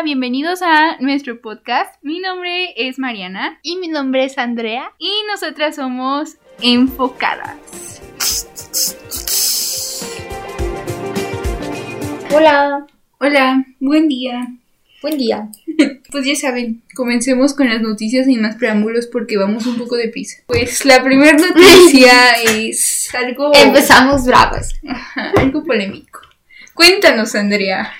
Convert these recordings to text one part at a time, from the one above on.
Hola, bienvenidos a nuestro podcast. Mi nombre es Mariana Y mi nombre es Andrea. y nosotras somos enfocadas. Hola. Hola, buen día. Buen día. Pues ya saben, comencemos con las noticias sin más preámbulos porque vamos un poco de prisa. Pues la primera noticia es algo, Empezamos bravas. Ajá, algo polémico. Cuéntanos, Andrea.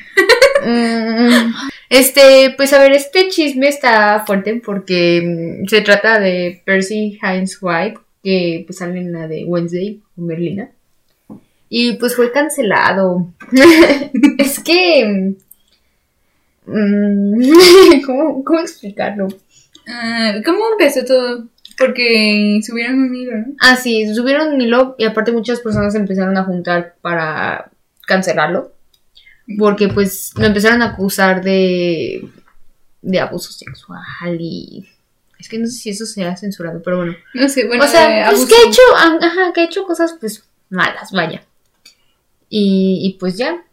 Mm, este, pues a ver, este chisme está fuerte porque mm, se trata de Percy Hines White, que pues sale en la de Wednesday con Merlina. Y pues fue cancelado. es que. mm, ¿cómo, ¿Cómo explicarlo? Ah, ¿Cómo empezó todo? Porque subieron un hilo, ¿no? Ah, sí, subieron un hilo y aparte muchas personas empezaron a juntar para cancelarlo. Porque pues lo empezaron a acusar de, de abuso sexual y... Es que no sé si eso será censurado, pero bueno. No sé, bueno, o sea, eh, pues que ha hecho, ajá, que ha hecho cosas pues malas, vaya. Y, y pues ya.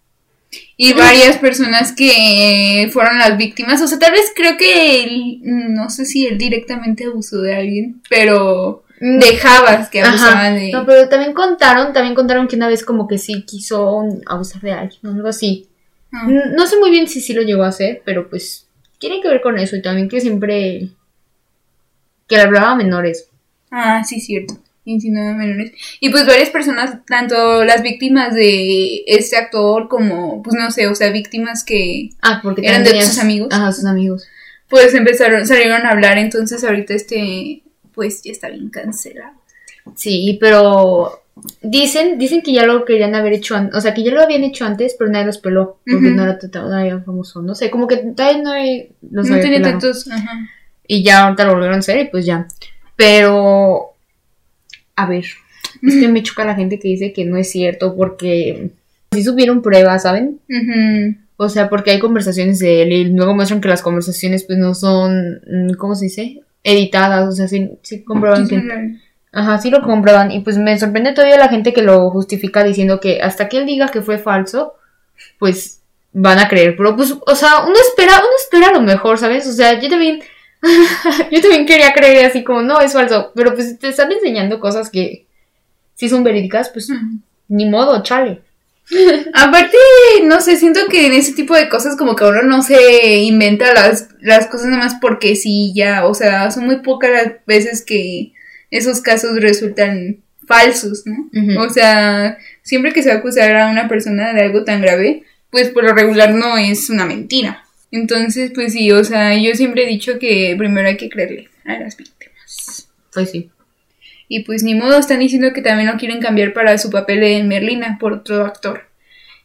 Y varias personas que fueron las víctimas. O sea, tal vez creo que él, no sé si él directamente abusó de alguien, pero dejabas que abusaban de. No, pero también contaron, también contaron que una vez como que sí quiso abusar de alguien o algo así. Ah. No sé muy bien si sí lo llegó a hacer, pero pues tiene que ver con eso y también que siempre que le hablaba a menores. Ah, sí, cierto. Insinuaba menores. Y pues varias personas, tanto las víctimas de este actor como, pues no sé, o sea, víctimas que Ah, porque ¿Eran de tenías- sus amigos? Ajá, sus amigos. pues empezaron, salieron a hablar. Entonces ahorita este, pues ya está bien cancelado. Sí, pero dicen, dicen que ya lo querían haber hecho antes, o sea, que ya lo habían hecho antes, pero nadie los peló, porque Ujú. no era todavía famoso, no sé, como que todavía no hay- los no pelado. tantos. Ajá. Y ya ahorita lo volvieron a hacer y pues ya. Pero, a ver, es que me choca la gente que dice que no es cierto porque sí subieron pruebas, ¿saben? O sea, porque hay conversaciones de él y luego muestran que las conversaciones pues no son, mm, ¿cómo se dice? Editadas, o sea, sí, sí comprueban que... Ajá, sí lo comprueban y pues me sorprende todavía la gente que lo justifica diciendo que hasta que él diga que fue falso, pues van a creer. Pero pues, o sea, uno espera, uno espera lo mejor, ¿sabes? O sea, yo también, yo también quería creer así como, no, es falso. Pero pues si te están enseñando cosas que sí son verídicas, pues ni modo, chale. Aparte, no sé, siento que en ese tipo de cosas como que uno no se inventa las, las cosas nada más porque sí, ya, o sea, son muy pocas las veces que esos casos resultan falsos, ¿no? O sea, siempre que se va a acusar a una persona de algo tan grave, pues por lo regular no es una mentira. Entonces, pues sí, o sea, yo siempre he dicho que primero hay que creerle a las víctimas. Pues sí. Y pues ni modo, están diciendo que también lo quieren cambiar para su papel de Merlina por otro actor.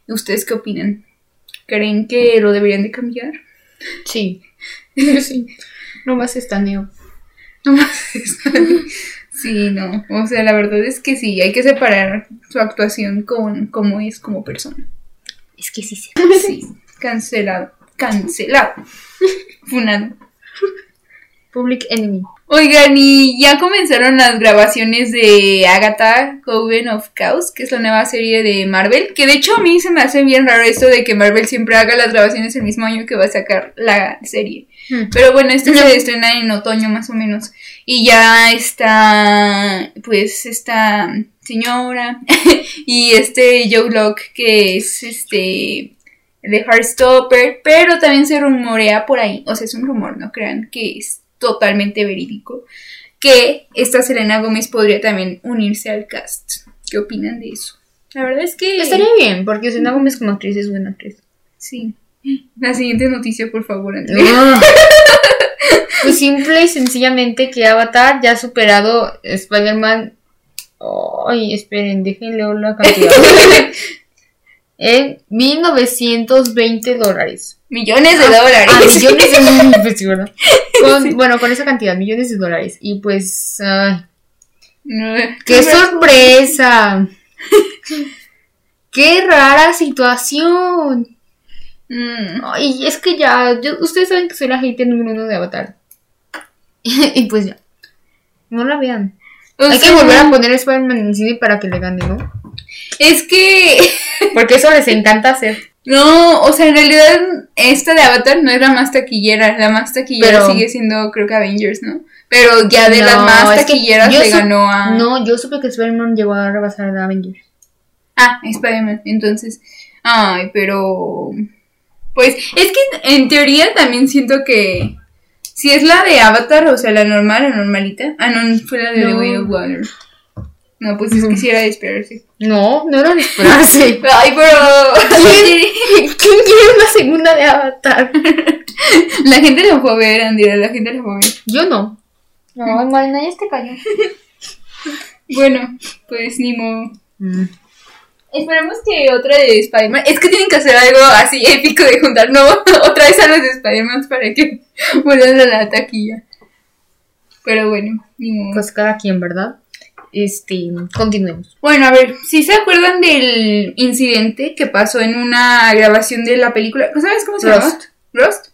¿Ustedes qué opinan? ¿Creen que lo deberían de cambiar? Sí. sí. No más estaneo. No más eso. Sí, no. O sea, la verdad es que sí, hay que separar su actuación con cómo es como persona. Es que sí se. Sí, cancelado. Cancelado. Funado. Public Enemy. Oigan, y ya comenzaron las grabaciones de Agatha Coven of Chaos, que es la nueva serie de Marvel. Que de hecho a mí se me hace bien raro esto de que Marvel siempre haga las grabaciones el mismo año que va a sacar la serie. Hmm. Pero bueno, esto se estrena en otoño más o menos. Y ya está, pues, esta señora y este Joe Locke, que es este de Heartstopper, pero también se rumorea por ahí, o sea, es un rumor, no crean que es totalmente verídico, que esta Selena Gómez podría también unirse al cast. ¿Qué opinan de eso? La verdad es que... Estaría bien, porque Selena Gómez como actriz es buena actriz. Sí. La siguiente noticia, por favor, Andrea. Pues simple y sencillamente que Avatar ya ha superado Spider-Man. Ay, esperen, déjenle la cantidad. en 1920 dólares. Millones de Ah, dólares. ah, millones de pues sí, ¿verdad? Con- Bueno, con esa cantidad, millones de dólares. Y pues, ay, No, ¡qué no, sorpresa! ¡Qué rara situación! Mm, Ay, es que ya, yo- ustedes saben que soy la hater número uno de Avatar. y pues ya. No la vean. o Hay que volver a poner Spider-Man en el cine para que le gane, ¿no? Es que. Porque eso les encanta hacer. No, o sea, en realidad esta de Avatar no es la más taquillera, la más taquillera sigue siendo creo que Avengers, ¿no? Pero ya de las más taquilleras se ganó a... No, yo supe que Spider-Man llegó a rebasar a Avengers. Ah, Spider-Man, entonces... Ay, pero... Pues es que en teoría también siento que... Si es la de Avatar, o sea, la normal, la normalita. Ah, no, fue la de The Way of Water. No, pues es que sí era de esperarse. No, no era de esperarse. Ay, pero. ¿Quién, quiere una segunda de Avatar? la gente la fue a ver, Andrea, la gente la fue a ver. Yo no. No, Marina, ya te cayó. bueno, pues ni modo. Mm. Esperemos que otra de Spider-Man. Es que tienen que hacer algo así épico de juntar, no, otra vez a los de Spider-Man para que vuelvan a la taquilla. Pero bueno, ni modo. Pues cada quien, ¿verdad? Este, continuemos. Bueno, a ver, si se acuerdan del incidente que pasó en una grabación de la película, ¿sabes cómo se llama? Rust.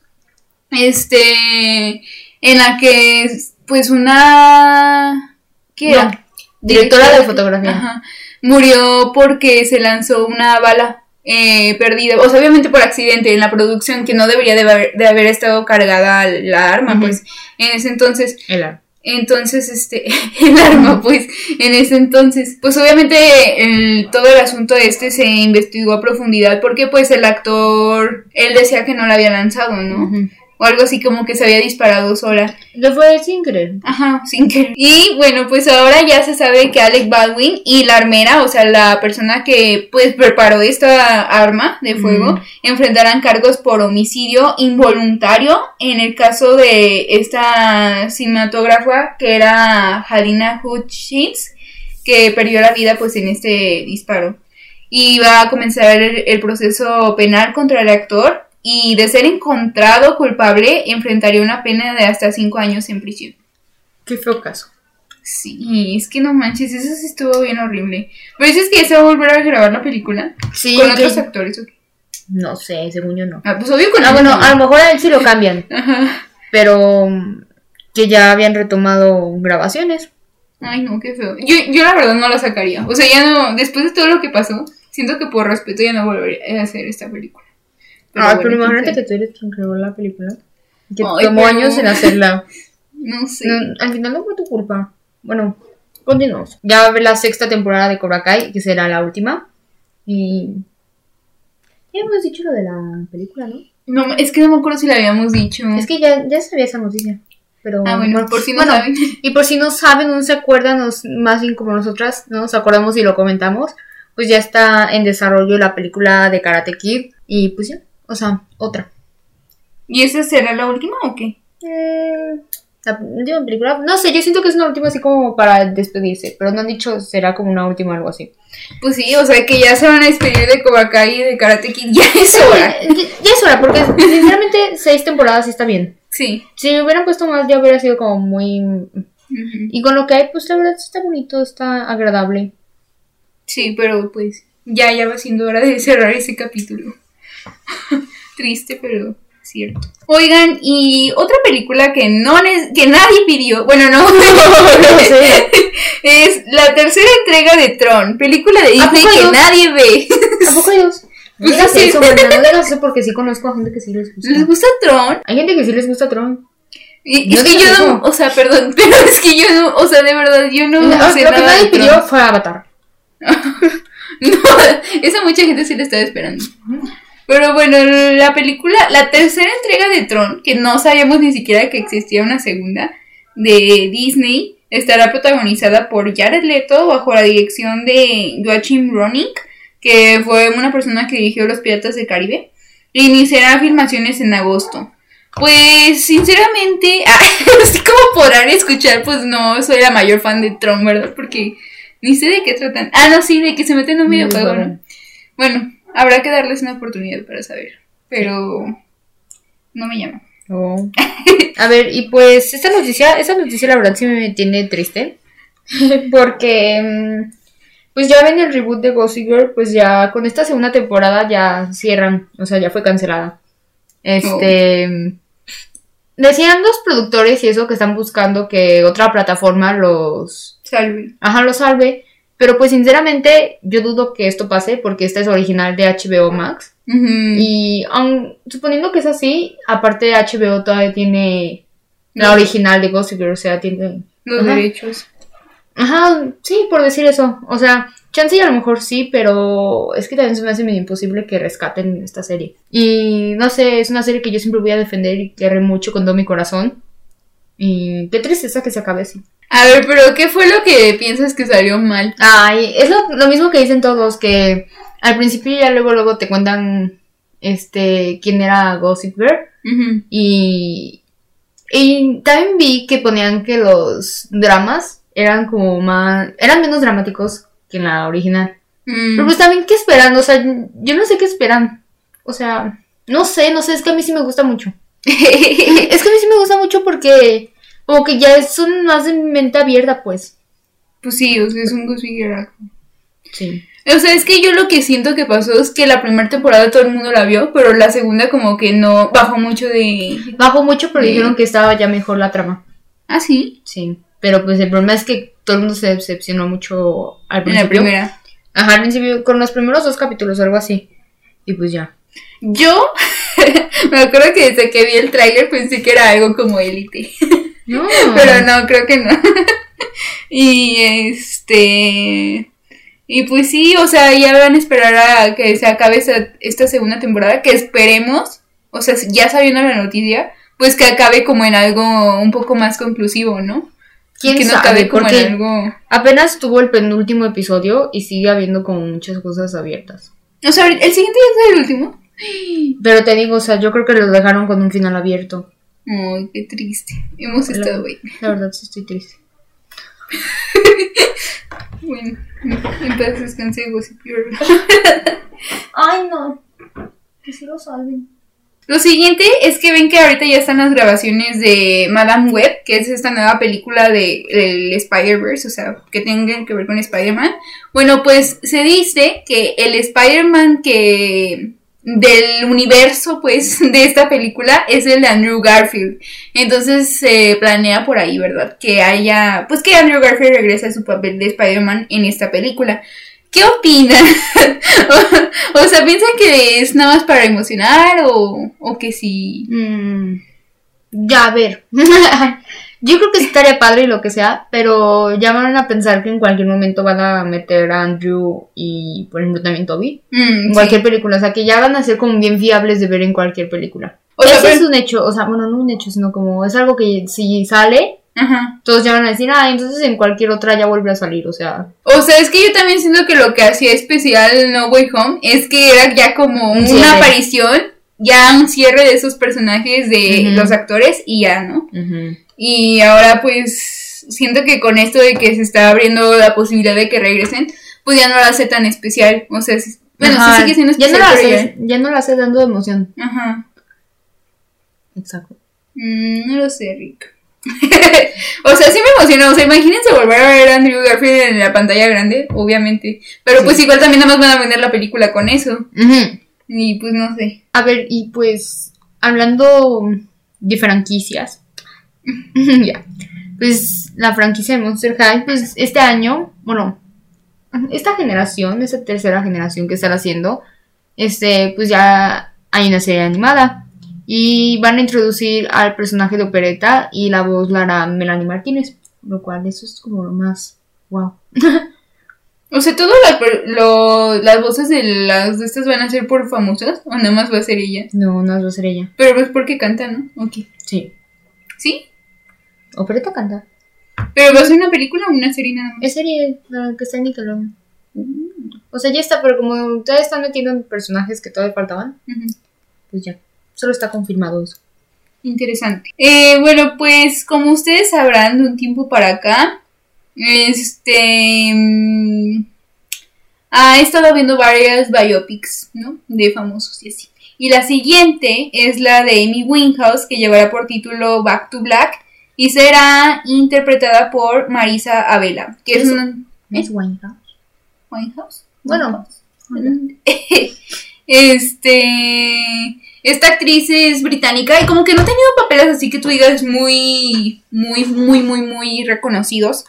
Este, en la que, pues, una... ¿Qué era? directora de fotografía. murió porque se lanzó una bala eh, perdida, o sea, obviamente por accidente en la producción, que no debería de haber, estado cargada la arma, pues, en ese entonces. El arma. Entonces, este, el arma, pues, en ese entonces, pues obviamente todo el asunto este se investigó a profundidad porque pues el actor, él decía que no la había lanzado, ¿no? O algo así como que se había disparado sola. Lo fue sin querer. Ajá, sin querer. Y bueno, pues ahora ya se sabe que Alec Baldwin y la armera, o sea, la persona que pues preparó esta arma de fuego, enfrentarán cargos por homicidio involuntario en el caso de esta cinematógrafa que era Halina Hutchins, que perdió la vida pues en este disparo. Y va a comenzar el proceso penal contra el actor y de ser encontrado culpable enfrentaría una pena de hasta cinco años en prisión. Qué feo caso. Sí, es que no manches, eso sí estuvo bien horrible. Pero dices que ya se va a volver a grabar la película. Sí. ¿Con otros actores o qué? No sé, según yo no. Ah, pues obvio con Ah, bueno, a lo mejor a él sí lo cambian. Ajá. Pero mm, que ya habían retomado grabaciones. Ay, no, qué feo. Yo, yo la verdad no la sacaría. O sea, ya no, después de todo lo que pasó, siento que por respeto ya no volvería a hacer esta película. Pero pero imagínate que tú eres quien creó la película. Que tomó años en hacerla. No sé. al final no fue tu culpa. Bueno, continuamos. Ya va a ver la sexta temporada de Cobra Kai, que será la última. Y. Ya hemos dicho lo de la película, ¿no? No, es que no me acuerdo si la habíamos dicho. Es que ya, ya sabía esa noticia. Pero, ah, bueno, por si no saben. Y por si no saben, no se acuerdan, más bien como nosotras, no nos acordamos y lo comentamos, pues ya está en desarrollo la película de Karate Kid. Y pues ya, o sea, otra. ¿Y esa será la última o qué? Eh, la última película. No sé, yo siento que es una última así como para despedirse, pero no han dicho será como una última o algo así. Pues sí, o sea que ya se van a despedir de Cobra y de Karate Kid. Ya es hora. Ya, es hora, porque sinceramente seis temporadas sí está bien. Sí. Si me hubieran puesto más ya hubiera sido como muy... Y con lo que hay, pues la verdad está bonito, está agradable. Sí, pero pues ya, ya va siendo hora de cerrar ese capítulo. Triste, pero cierto. Oigan, y otra película que no que nadie pidió, bueno, no, es la tercera entrega de Tron, película de Disney que nadie ve. ¿A poco hay dos? Pues no eso, no digas eso porque sí conozco a gente que sí les gusta. ¿Les gusta Tron? Hay gente que sí les gusta Tron. Y, es que yo no, o sea, perdón, pero es que yo no, o sea, de verdad, yo no, no sé Lo que nadie pidió fue Avatar. no, esa mucha gente sí le estaba esperando. Pero bueno, la película, la tercera entrega de Tron, que no sabíamos ni siquiera que existía una segunda, de Disney, estará protagonizada por Jared Leto bajo la dirección de Joachim Ronink, que fue una persona que dirigió Los Piratas del Caribe, e iniciará filmaciones en agosto. Pues, sinceramente, así como podrán escuchar, pues no soy la mayor fan de Tron, ¿verdad? Porque ni sé de qué tratan. Ah, no, sí, de que se meten en un videojuego, ¿no? Bueno, Habrá que darles una oportunidad para saber. Pero no me llama. Oh. A ver, y pues esta noticia, esta noticia la verdad sí me tiene triste. Porque mm, pues ya ven el reboot de Gossip Girl, pues ya con esta segunda temporada ya cierran, o sea, ya fue cancelada. Este oh. decían los productores y eso que están buscando que otra plataforma los salve. Ajá, los salve. Pero pues sinceramente yo dudo que esto pase porque esta es original de HBO Max. Ujú. Y aun- suponiendo que es así, aparte HBO todavía tiene la original de Gossip Girl, o sea, tiene... Los Ajá. derechos. Ajá, sí, por decir eso. O sea, chance y a lo mejor sí, pero es que también se me hace medio imposible que rescaten esta serie. Y no sé, es una serie que yo siempre voy a defender y querré mucho con todo mi corazón. Y qué tristeza que se acabe así. A ver, pero ¿qué fue lo que piensas que salió mal? Ay, es lo, lo mismo que dicen todos, que al principio ya luego luego te cuentan este quién era Gossip Girl. Y, y también vi que ponían que los dramas eran como más, eran menos dramáticos que en la original. Mm. Pero pues también, ¿qué esperan? O sea, yo no sé qué esperan. O sea, no sé, no sé, es que a mí sí me gusta mucho. Es que a mí sí me gusta mucho porque como que ya son más de mente abierta, pues. pues sí, o sea, es un Gossip Girl. Sí. O sea, es que yo lo que siento que pasó es que la primera temporada todo el mundo la vio, pero la segunda como que no bajó mucho de... Bajó mucho, pero dijeron que estaba ya mejor la trama. Ah, sí, Sí. Pero pues el problema es que todo el mundo se decepcionó mucho al en principio. la primera. Ajá, al principio, con los primeros dos capítulos o algo así. Y pues ya. Yo me acuerdo que desde que vi el tráiler pensé que era algo como élite. No. Pero no, creo que no. y este. Y pues sí, o sea, ya van a esperar a que se acabe esta, esta segunda temporada, que esperemos, o sea, ya sabiendo la noticia, pues que acabe como en algo un poco más conclusivo, ¿no? ¿Quién que no sabe? acabe como Porque en algo. apenas tuvo el penúltimo episodio y sigue habiendo como muchas cosas abiertas. O sea, el siguiente ya es el último. Pero te digo, o sea, yo creo que lo dejaron con un final abierto. Ay, qué triste. Hemos estado, güey. La verdad, sí estoy triste. Bueno, en paz descanse, Gossip Girl. Ay, no. Que sí lo salven. Lo siguiente es que ven que ahorita ya están las grabaciones de Madame Web, que es esta nueva película de, del Spider-Verse, o sea, que tengan que ver con Spider-Man. Bueno, pues se dice que el Spider-Man que del universo, pues, de esta película es el de Andrew Garfield. Entonces se planea por ahí, ¿verdad? Que haya, pues que Andrew Garfield regrese a su papel de Spider-Man en esta película. ¿Qué opinan? o, sea, ¿piensan que es nada más para emocionar o, o que sí? Mm, ya, a ver. Yo creo que estaría padre y lo que sea, pero ya van a pensar que en cualquier momento van a meter a Andrew y, por ejemplo, también Toby Mm, en sí. cualquier película. O sea, que ya van a ser como bien fiables de ver en cualquier película. O sea, Eso pero- es un hecho, o sea, bueno, no un hecho, sino como es algo que si sale, Ajá. todos ya van a decir, ah, entonces en cualquier otra ya vuelve a salir, o sea. O sea, es que yo también siento que lo que hacía especial No Way Home es que era ya como Un una aparición, ya un cierre de esos personajes de los actores y ya, ¿no? Y ahora pues siento que con esto de que se está abriendo la posibilidad de que regresen, pues ya no lo hace tan especial. O sea, bueno, sí sigue siendo ya especial. no la pero haces, ya no la haces dando emoción. ya- Ajá. Exacto. Mm, no lo sé, Rick. o sea, sí me emociona. O sea, imagínense volver a ver a Andrew Garfield en la pantalla grande, obviamente. Pero Sí. pues igual también nada más van a vender la película con eso. Y pues no sé. A ver, y pues, hablando de franquicias, ya, pues la franquicia de Monster High, pues este año, bueno, esta generación, esta tercera generación que están haciendo, este, pues ya hay una serie animada. Y van a introducir al personaje de Opereta y la voz la hará Melanie Martínez. Lo cual eso es como lo más wow. O sea, todas las, las voces de las de estas van a ser por famosas o nada más va a ser ella. No, no va a ser ella. Pero pues porque canta, ¿no? Ok. Sí. ¿Sí? Opereta canta. Pero va a ser una película o una serie nada más. Es serie la que está en Nickelodeon. O sea, ya está, pero como ustedes están metiendo personajes que todavía faltaban, pues ya. Solo está confirmado eso. Interesante. Eh, bueno, pues como ustedes sabrán, de un tiempo para acá, este... mm, Ha estado viendo varias biopics, ¿no? De famosos y así. Y la siguiente es la de Amy Winehouse, que llevará por título Back to Black y será interpretada por Marisa Abela, que es Eso. una... Es Winehouse. Winehouse. Bueno. Este. Esta actriz es británica y como que no ha tenido papeles así que tú digas muy, muy, muy, muy, muy reconocidos.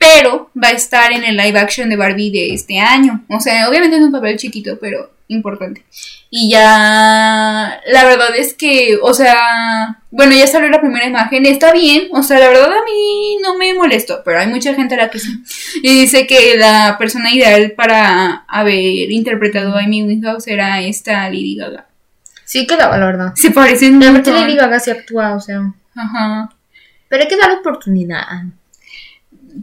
Pero va a estar en el live action de Barbie de este año. O sea, obviamente es un papel chiquito, pero importante. Y ya, la verdad es que, o sea, bueno, ya salió la primera imagen, está bien, o sea, la verdad a mí no me molestó, pero hay mucha gente a la que sí. Y dice que la persona ideal para haber interpretado a Amy Winehouse era esta Lady Gaga. Sí quedaba, la verdad. Se parecen La mucho. Lady Gaga sí actúa, o sea. Ajá. Pero hay que dar oportunidad.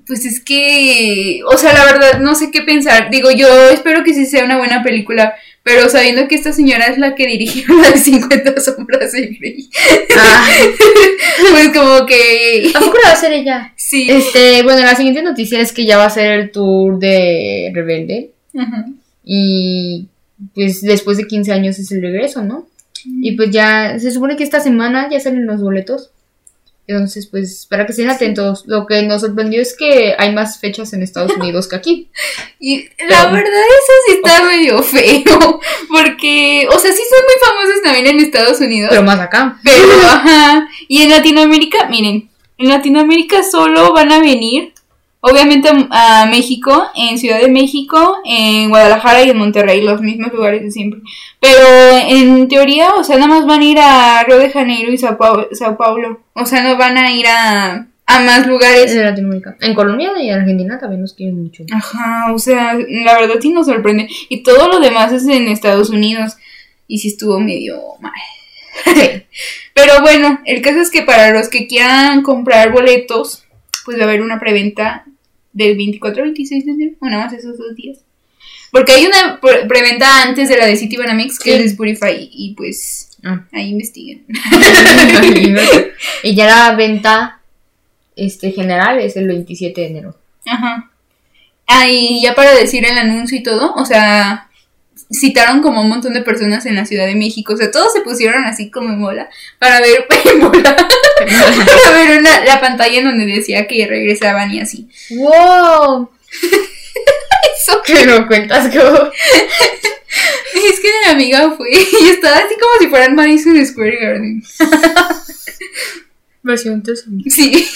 Pues es que, o sea, la verdad no sé qué pensar. Digo, yo espero que sí sea una buena película, pero sabiendo que esta señora es la que dirigió la de 50 sombras de Grey, Ah, pues como que ¿A poco la va a hacer ella? sí. Este, bueno, la siguiente noticia es que ya va a ser el tour de Rebelde. Ajá. Y pues después de 15 años es el regreso, ¿no? Y pues ya se supone que esta semana ya salen los boletos. Entonces, pues para que estén atentos. Lo que nos sorprendió es que hay más fechas en Estados Unidos que aquí. Y la Pero- verdad eso sí está medio feo, porque, o sea, sí son muy famosos también en Estados Unidos, Pero más acá. Pero, ajá. Y en Latinoamérica, miren, en Latinoamérica solo van a venir, obviamente, a México, en Ciudad de México, en Guadalajara y en Monterrey, los mismos lugares de siempre. Pero en teoría, o sea, nada más van a ir a Río de Janeiro y Sao Paulo. Sao Paulo. O sea, no van a ir a, a más lugares. En Latinoamérica. En Colombia y Argentina también nos quieren mucho. Ajá, o sea, la verdad sí nos sorprende. Y todo lo demás es en Estados Unidos. Y sí estuvo medio mal. Pero bueno, el caso es que para los que quieran comprar boletos, pues va a haber una preventa del 24 al 26 de enero, o nada más esos dos días. Porque hay una pre- preventa antes de la de City Banamex, que Sí. es de Spotify, y pues Ah. ahí investiguen. y ya la venta este general es el 27 de enero. Ajá. Ah, y ya para decir el anuncio y todo, o sea, citaron como un montón de personas en la Ciudad de México, o sea, todos se pusieron así como en bola para ver, en bola, para ver una- la pantalla en donde decía que regresaban y así. ¡Wow! Eso Que lo cuentas como. Es que mi amiga fue y estaba así como si fueran Madison Square Garden. Versión Sí.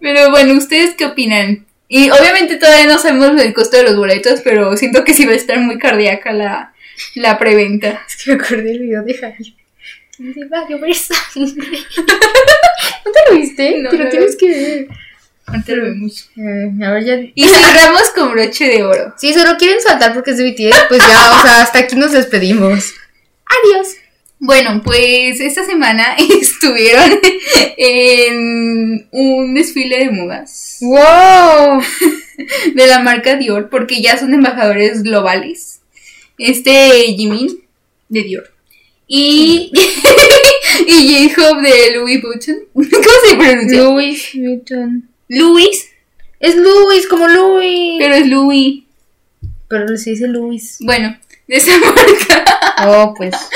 Pero bueno, ¿ustedes qué opinan? Y obviamente todavía no sabemos el costo de los boletos, pero siento que sí va a estar muy cardíaca la, la preventa. Es que me acordé del video de Javier. Donde va a llover sangre. ¿No te lo viste? No, te lo no, tienes que ver. Ahorita lo vemos. Eh, a ver, ya. Y cerramos con broche de oro. Si solo quieren saltar porque es de BTS, pues ya, o sea, hasta aquí nos despedimos. Adiós. Bueno, pues esta semana estuvieron en un desfile de modas ¡Wow! de la marca Dior porque ya son embajadores globales. Este Jimin de Dior. Y, y J-Hope de Louis Vuitton. ¿Cómo se pronuncia? Louis Vuitton. Louis, Es Louis, como Louis. pero es Louis. Pero se dice Louis. Bueno, de esa marca. Oh, pues.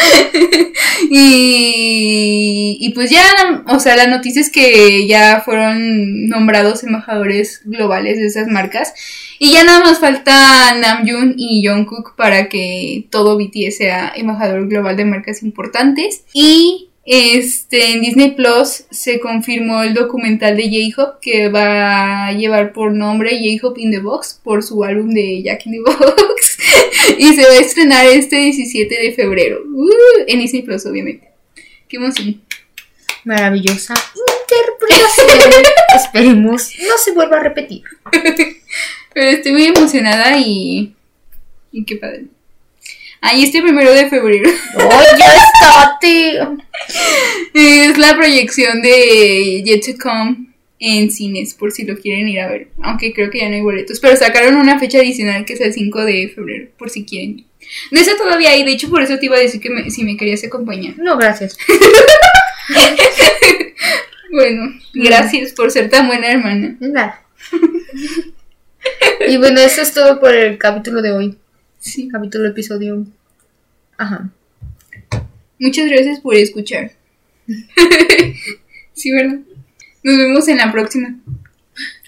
Y, y pues ya, o sea, la noticia es que ya fueron nombrados embajadores globales de esas marcas. Y ya nada más falta Namjoon y Jungkook para que todo BTS sea embajador global de marcas importantes. Y este en Disney Plus se confirmó el documental de J-Hope que va a llevar por nombre J-Hope in the Box por su álbum de Jack in the Box. y se va a estrenar este 17 de febrero. Uh, en Disney Plus, obviamente. Qué emoción. Maravillosa interpretación. Esperemos no se vuelva a repetir. Pero estoy muy emocionada y. Y qué padre. Ahí este primero de febrero ¡Oh, ya está, tío! es la proyección de Yet to Come en cines, por si lo quieren ir a ver. Aunque creo que ya no hay boletos. Pero sacaron una fecha adicional que es el 5 de febrero, por si quieren. No está todavía ahí, de hecho por eso te iba a decir que me- si me querías acompañar. No, gracias. Bueno, gracias por ser tan buena hermana. Y bueno, eso es todo por el capítulo de hoy. Sí. Capítulo, episodio. Ajá. Muchas gracias por escuchar. sí, ¿verdad? Nos vemos en la próxima.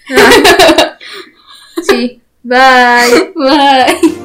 Sí. Bye. Bye.